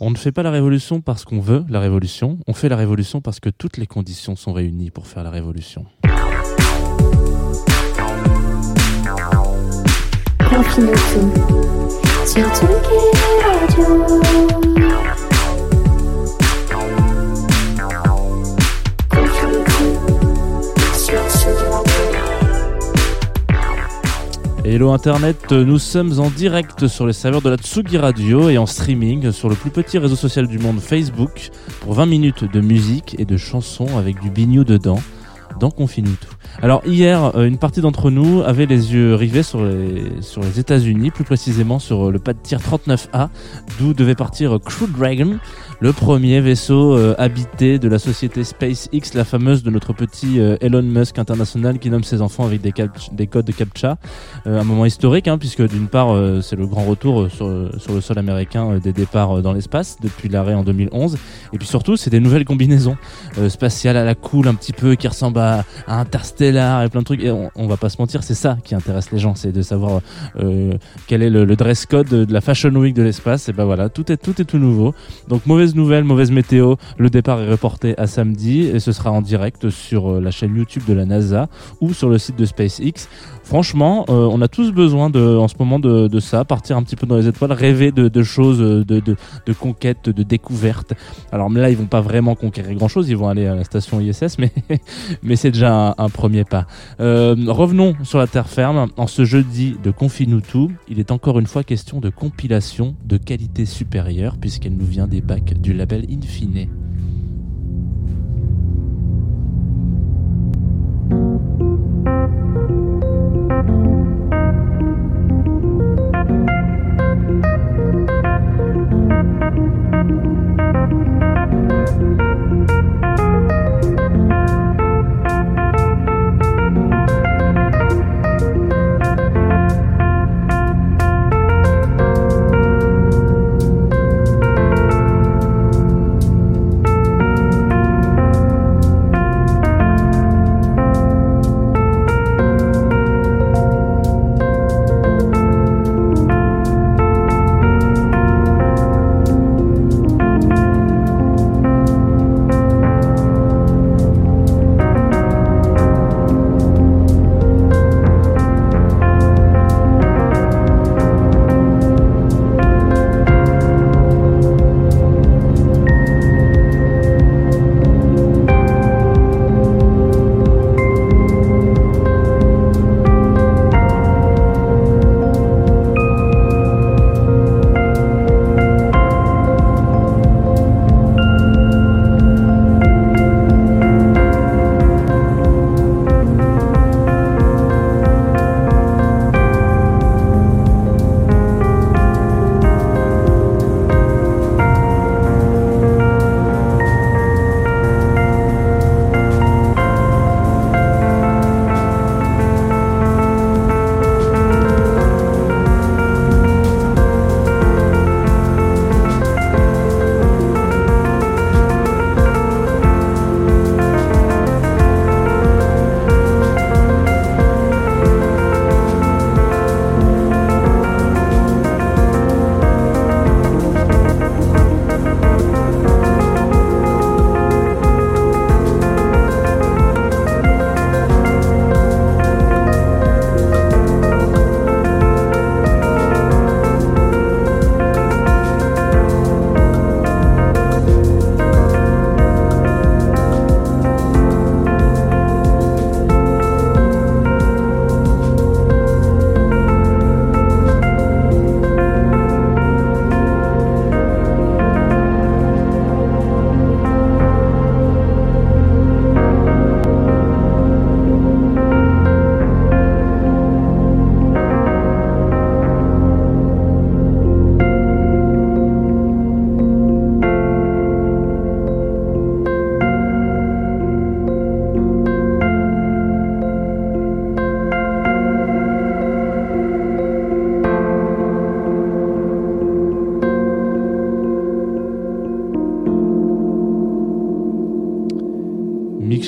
On ne fait pas la révolution parce qu'on veut la révolution, on fait la révolution parce que toutes les conditions sont réunies pour faire la révolution. Confine-tout sur Tsugi Radio. Hello Internet, nous sommes en direct sur les serveurs de la Tsugi Radio et en streaming sur le plus petit réseau social du monde Facebook pour 20 minutes de musique et de chansons avec du bignou dedans dans Confine tout. Alors hier, euh, une partie d'entre nous avait les yeux rivés sur les, sur les États-Unis, plus précisément sur le pas de tir 39A, d'où devait partir Crew Dragon, le premier vaisseau euh, habité de la société SpaceX, la fameuse de notre petit euh, Elon Musk international qui nomme ses enfants avec des, des codes de captcha. Euh, un moment historique, hein, puisque d'une part, euh, c'est le grand retour euh, sur, sur le sol américain euh, des départs euh, dans l'espace depuis l'arrêt en 2011. Et puis surtout, c'est des nouvelles combinaisons euh, spatiales à la cool un petit peu qui ressemblent à, à Interstellar et plein de trucs. Et on, va pas se mentir, c'est ça qui intéresse les gens, c'est de savoir euh, quel est le, dress code de la Fashion Week de l'espace. Et ben voilà, tout est tout est tout nouveau. Donc mauvaise nouvelle, mauvaise météo. Le départ est reporté à samedi et ce sera en direct sur euh, la chaîne YouTube de la NASA ou sur le site de SpaceX. Franchement, euh, on a tous besoin de, en ce moment de, ça, partir un petit peu dans les étoiles, rêver de, choses, de, de, de conquêtes, de découvertes. Alors là, ils vont pas vraiment conquérir grand-chose, ils vont aller à la station ISS, mais, mais c'est déjà un, premier pas. Euh, revenons sur la terre ferme. En ce jeudi de Confine-nous tout, il est encore une fois question de compilation de qualité supérieure, puisqu'elle nous vient des bacs du label Infine.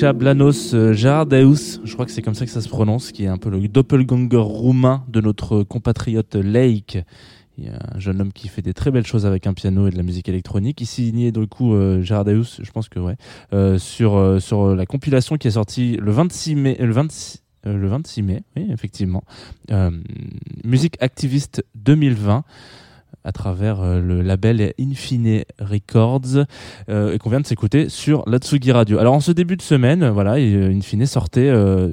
Misha Blanos euh, je crois que c'est comme ça que ça se prononce, qui est un peu le doppelganger roumain de notre compatriote Lake. Il y a un jeune homme qui fait des très belles choses avec un piano et de la musique électronique. Il signait du coup euh, je pense que ouais, euh, sur euh, sur la compilation qui est sortie le 26 mai, le 26 euh, le 26 mai, oui, effectivement. Musique Activiste 2020 à travers euh, le label Infine Records euh, et qu'on vient de s'écouter sur l'Atsugi Radio. Alors en ce début de semaine, voilà, euh, Infine sortait, euh,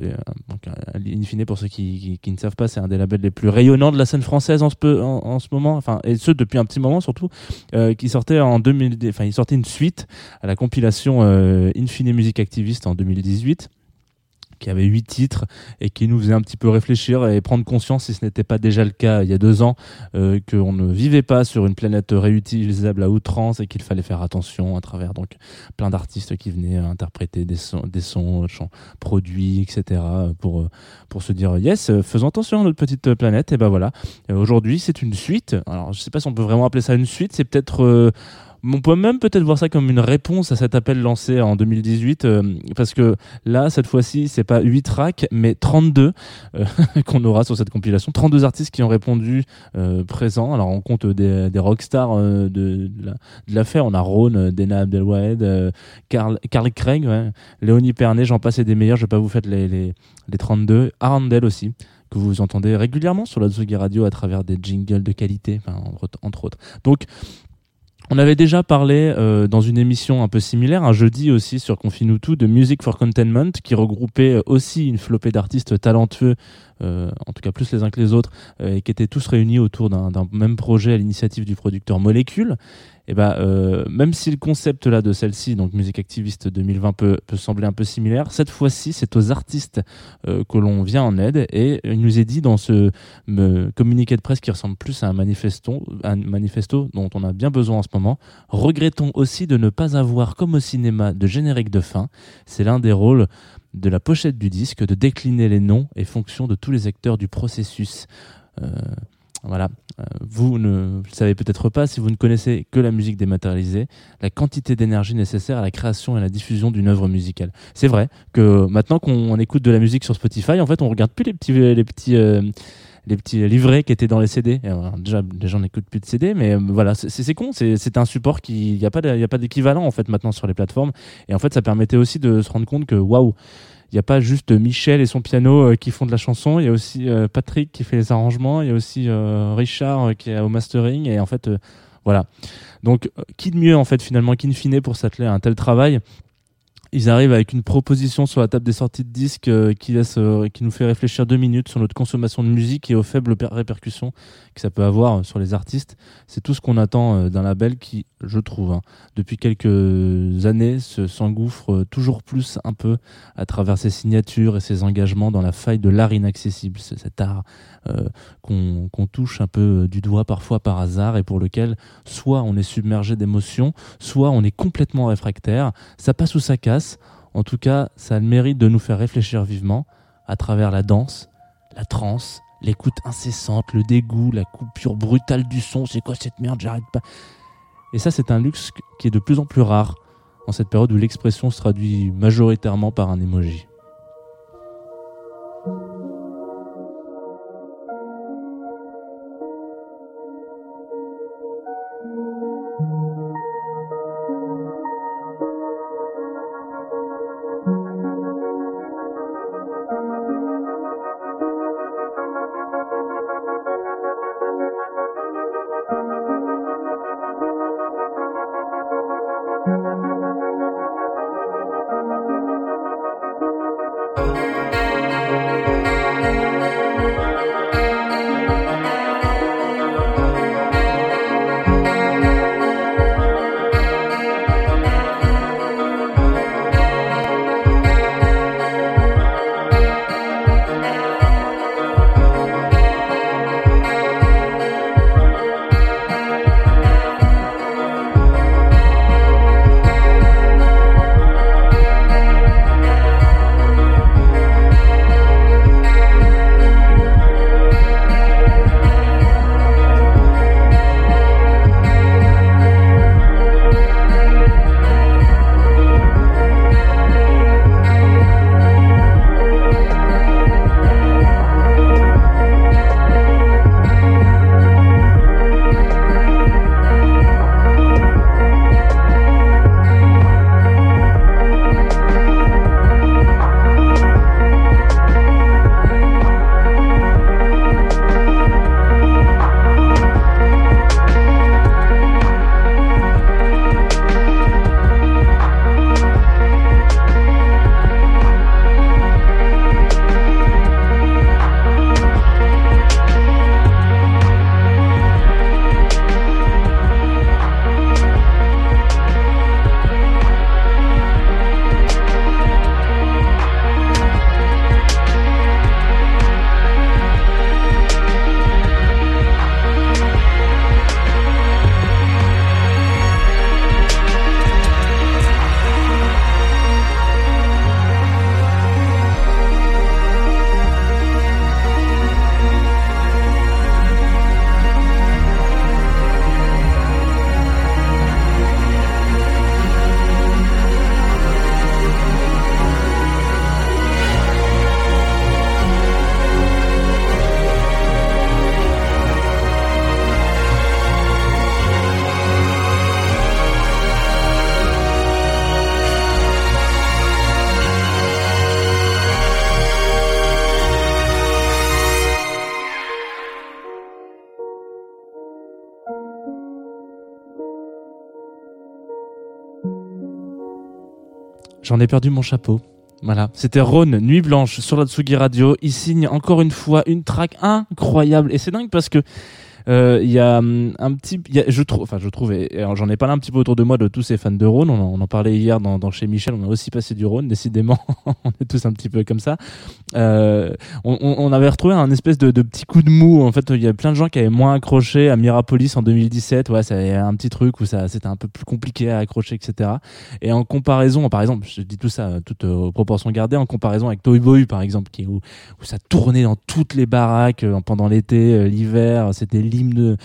euh, Infine pour ceux qui, qui, ne savent pas, c'est un des labels les plus rayonnants de la scène française en ce, en, ce moment, enfin et ce depuis un petit moment surtout, euh, qui sortait en 2000, enfin il sortait une suite à la compilation Infine Music Activiste en 2018 qui avait huit titres et qui nous faisait un petit peu réfléchir et prendre conscience, si ce n'était pas déjà le cas il y a deux ans, euh, qu'on ne vivait pas sur une planète réutilisable à outrance et qu'il fallait faire attention à travers donc plein d'artistes qui venaient interpréter des sons, des sons, euh, produits, etc. pour euh, pour se dire yes, euh, faisons attention à notre petite planète. Et ben voilà. Aujourd'hui, c'est une suite. Alors, je sais pas si on peut vraiment appeler ça une suite. C'est peut-être euh, on peut même peut-être voir ça comme une réponse à cet appel lancé en 2018 euh, parce que là cette fois-ci c'est pas 8 tracks mais 32 euh, qu'on aura sur cette compilation. 32 artistes qui ont répondu euh, présents. Alors on compte des, rockstars de, de la- de l'affaire. On a euh, Dena Abdelwahed Carl, Carl Craig Léonie Pernet j'en passe et des meilleurs. Je vais pas vous faire les, les, les 32 Arundel aussi que vous entendez régulièrement sur la Tsugi Radio à travers des jingles de qualité, entre autres. Donc, on avait déjà parlé euh, dans une émission un peu similaire, un jeudi aussi sur Confine tout, de Music for Containment, qui regroupait euh, aussi une flopée d'artistes talentueux, en tout cas plus les uns que les autres, euh, et qui étaient tous réunis autour d'un même projet à l'initiative du producteur Molecule. Et ben, euh, même si le concept là de celle-ci, donc Musique Activiste 2020, peut, peut sembler un peu similaire, cette fois-ci, c'est aux artistes euh, que l'on vient en aide. Et il nous est dit dans ce communiqué de presse qui ressemble plus à un manifesto, un manifesto dont on a bien besoin en ce moment. Regrettons aussi de ne pas avoir, comme au cinéma, de générique de fin. C'est l'un des rôles de la pochette du disque de décliner les noms et fonctions de tous les acteurs du processus. Euh, voilà. Euh, vous ne le savez peut-être pas si vous ne connaissez que la musique dématérialisée, la quantité d'énergie nécessaire à la création et à la diffusion d'une œuvre musicale. C'est vrai que maintenant qu'on écoute de la musique sur Spotify, en fait, on regarde plus les petits, les petits, euh, les petits livrets qui étaient dans les CD. Alors, déjà, les gens n'écoutent plus de CD, mais euh, voilà, c'est con. C'est un support qui, n'y a pas, d'équivalent en fait maintenant sur les plateformes. Et en fait, ça permettait aussi de se rendre compte que waouh. Il n'y a pas juste Michel et son piano euh, qui font de la chanson, il y a aussi euh, Patrick qui fait les arrangements, il y a aussi euh, Richard euh, qui est au mastering, et en fait, euh, voilà. Donc, euh, qui de mieux, en fait, finalement, qu'in fine pour s'atteler à un tel travail? Ils arrivent avec une proposition sur la table des sorties de disques euh, qui, euh, qui nous fait réfléchir deux minutes sur notre consommation de musique et aux faibles per- répercussions que ça peut avoir sur les artistes. C'est tout ce qu'on attend euh, d'un label qui, je trouve, hein, depuis quelques années, se s'engouffre euh, toujours plus un peu à travers ses signatures et ses engagements dans la faille de l'art inaccessible, cet art euh, qu'on touche un peu euh, du doigt parfois par hasard et pour lequel soit on est submergé d'émotions, soit on est complètement réfractaire. Ça passe ou ça casse. En tout cas, ça a le mérite de nous faire réfléchir vivement à travers la danse, la transe, l'écoute incessante, le dégoût, la coupure brutale du son. C'est quoi cette merde? J'arrête pas. Et ça, c'est un luxe qui est de plus en plus rare en cette période où l'expression se traduit majoritairement par un emoji. J'en ai perdu mon chapeau. Voilà, c'était Rhône, Nuit Blanche sur la Tsugi Radio. Il signe encore une fois une track incroyable et c'est dingue parce que euh, y a hum, un petit, y a- je trouve, enfin je trouve, et j'en ai parlé un petit peu autour de moi de tous ces fans de Rhône. On en, parlait hier dans, dans chez Michel. On a aussi passé du Rhône, décidément. on est tous un petit peu comme ça. Euh, on, on- avait retrouvé un espèce de, de petit coup de mou. En fait, il y a plein de gens qui avaient moins accroché à Mirapolis en 2017. Ouais, ça y a un petit truc où ça, c'était un peu plus compliqué à accrocher, etc. Et en comparaison, par exemple, je dis tout ça, euh, toute euh, proportion gardée, en comparaison avec Toy Boy, par exemple, qui où, où ça tournait dans toutes les baraques euh, pendant l'été, euh, l'hiver, c'était l'hymne,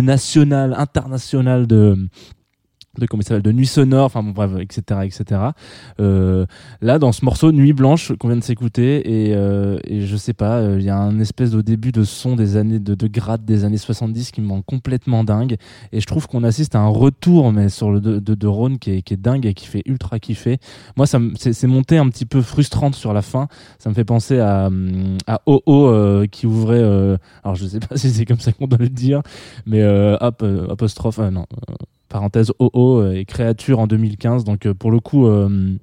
national, international de de comment il s'appelle de nuit sonore enfin bon bref etc etc euh, là dans ce morceau nuit blanche qu'on vient de s'écouter et, euh, et je sais pas euh, il y a un espèce au début de son des années de, de grade des années 70 qui me rend complètement dingue. Et je trouve qu'on assiste à un retour mais sur le de, de, de Rhône qui est, qui est dingue et qui fait ultra kiffer. Moi ça c'est monté un petit peu frustrante sur la fin. Ça me fait penser à à OO euh, qui ouvrait euh, alors je sais pas si c'est comme ça qu'on doit le dire mais hop apostrophe non parenthèse OO euh, et créature en 2015 donc euh, pour le coup euh,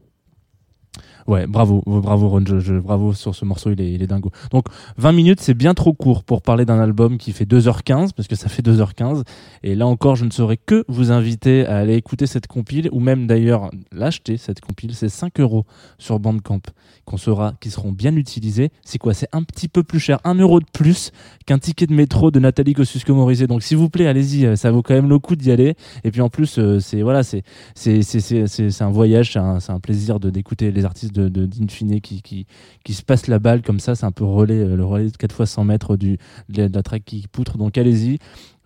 Ouais, bravo, bravo Ron, je, je- bravo sur ce morceau, il est, il est dingo. Donc 20 minutes, c'est bien trop court pour parler d'un album qui fait 2h15, parce que ça fait 2h15. Et là encore, je ne saurais que vous inviter à aller écouter cette compile, ou même d'ailleurs l'acheter, cette compile. C'est 5 euros sur Bandcamp, qu'on saura, qui seront bien utilisés. C'est quoi? C'est un petit peu plus cher, 1 euro de plus qu'un ticket de métro de Nathalie Kosciusko-Morizet. Donc s'il vous plaît, allez-y, euh, ça vaut quand même le coup d'y aller. Et puis en plus, euh, c'est voilà, c'est c'est c'est c'est un voyage, c'est un, un plaisir de d'écouter les artistes de d'Infine qui qui qui se passent la balle comme ça, c'est un peu relais euh, le relais de 4 fois 100 mètres du de la track qui poutre. Donc allez-y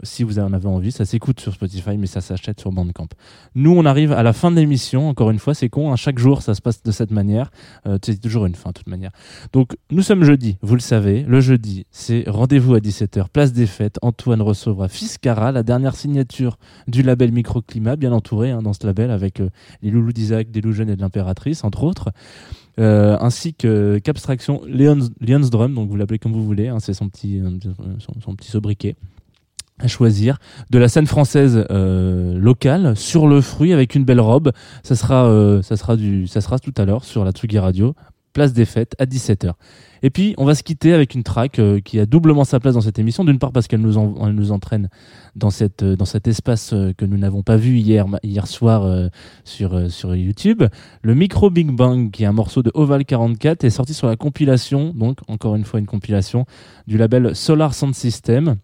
si vous en avez envie, ça s'écoute sur Spotify mais ça s'achète sur Bandcamp. Nous on arrive à la fin de l'émission, encore une fois, c'est con, hein, chaque jour ça se passe de cette manière, euh, c'est toujours une fin de toute manière. Donc nous sommes jeudi, vous le savez, le jeudi, c'est rendez-vous à 17h, place des fêtes, Antoine recevra Fiscara, la dernière signature du label Microclimat, bien entouré hein, dans ce label avec euh, les loulous d'Isaac, des Loups et de l'impératrice, entre autres. Euh, ainsi que qu'abstraction Leon's, Leon's Drum, donc vous l'appelez comme vous voulez, hein, c'est son petit, son petit sobriquet à choisir. De la scène française euh, locale sur le fruit avec une belle robe. Ça sera euh, ça sera du ça sera tout à l'heure sur la Tsugi Radio. Place des fêtes à 17h et puis on va se quitter avec une track euh, qui a doublement sa place dans cette émission. D'une part parce qu'elle nous en- nous entraîne dans cette euh, dans cet espace euh, que nous n'avons pas vu hier hier soir euh, sur sur YouTube. Le Micro Big Bang qui est un morceau de Oval 44 est sorti sur la compilation donc encore une fois une compilation du label Solar Sound System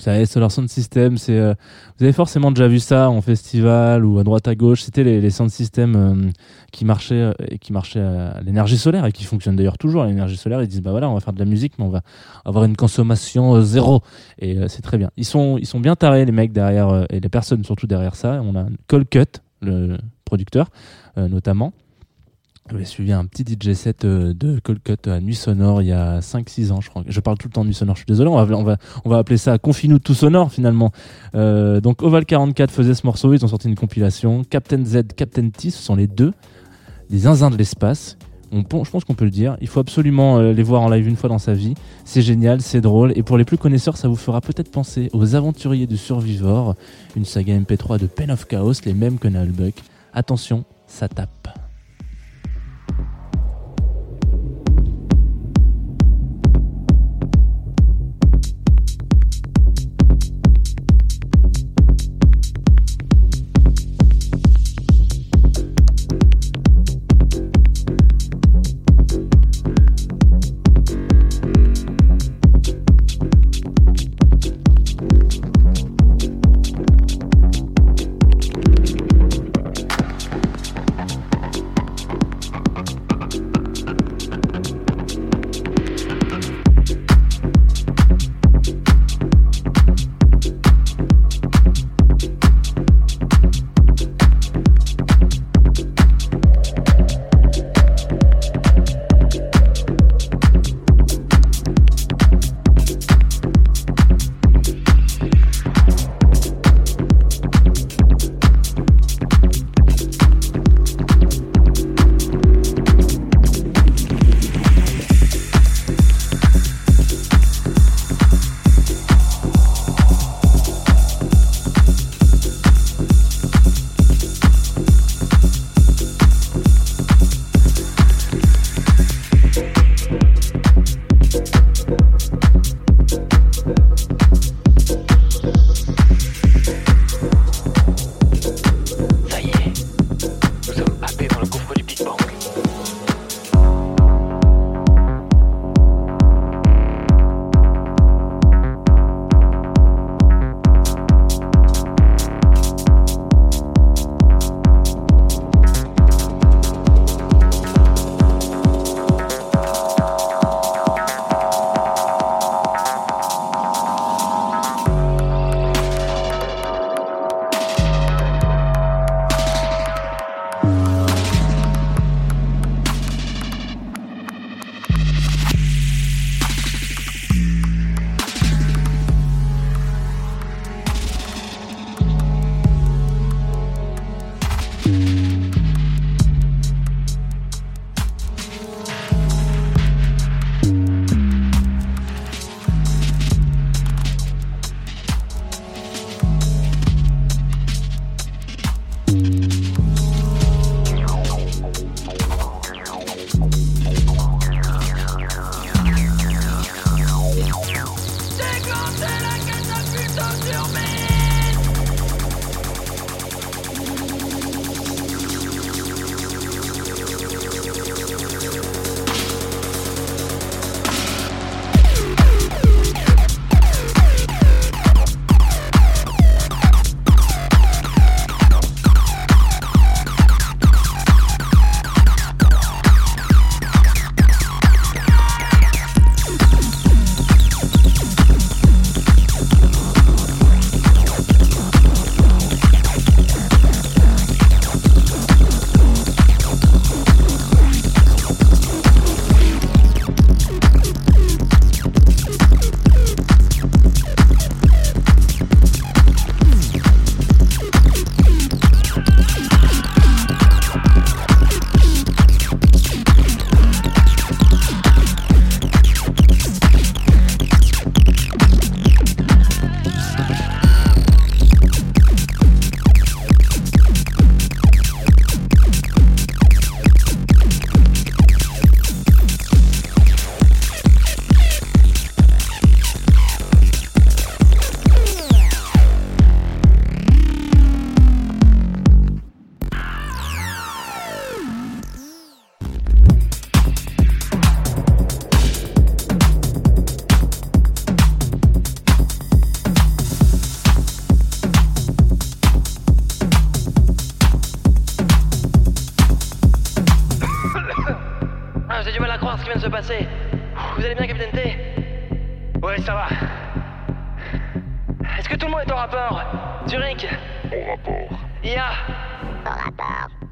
savez, Solar Sound System, c'est, euh, vous avez forcément déjà vu ça en festival ou à droite à gauche. C'était les, les sound systems euh, qui marchaient euh, et qui marchaient à l'énergie solaire et qui fonctionnent d'ailleurs toujours à l'énergie solaire. Ils disent bah voilà, on va faire de la musique, mais on va avoir une consommation zéro et c'est très bien. Ils sont, ils sont bien tarés les mecs derrière et les personnes surtout derrière ça. On a Colcut, le producteur notamment. J'avais suivi un petit DJ set euh, de Colcut à Nuit Sonore il y a 5-6 ans, je crois. Je parle tout le temps de Nuit Sonore, je suis désolé. On va, appeler ça Confine-nous tout sonore finalement. Euh, donc Oval 44 faisait ce morceau, ils ont sorti une compilation. Captain Z, Captain T, ce sont les deux, des zinzins de l'espace. Je pense qu'on peut le dire. Il faut absolument euh, les voir en live une fois dans sa vie. C'est génial, c'est drôle. Et pour les plus connaisseurs, ça vous fera peut-être penser aux Aventuriers du Survivor, une saga MP3 de Pen of Chaos, les mêmes que Nullbuck. Attention, ça tape.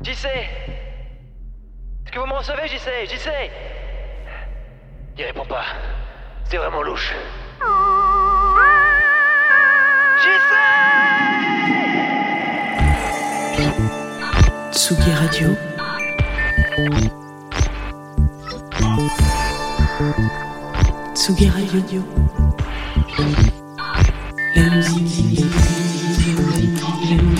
JC Est-ce que vous me recevez, JC JC Il répond pas. C'est vraiment louche. JC Tsugi Radio. Tsugi Radio. La musique. La musique.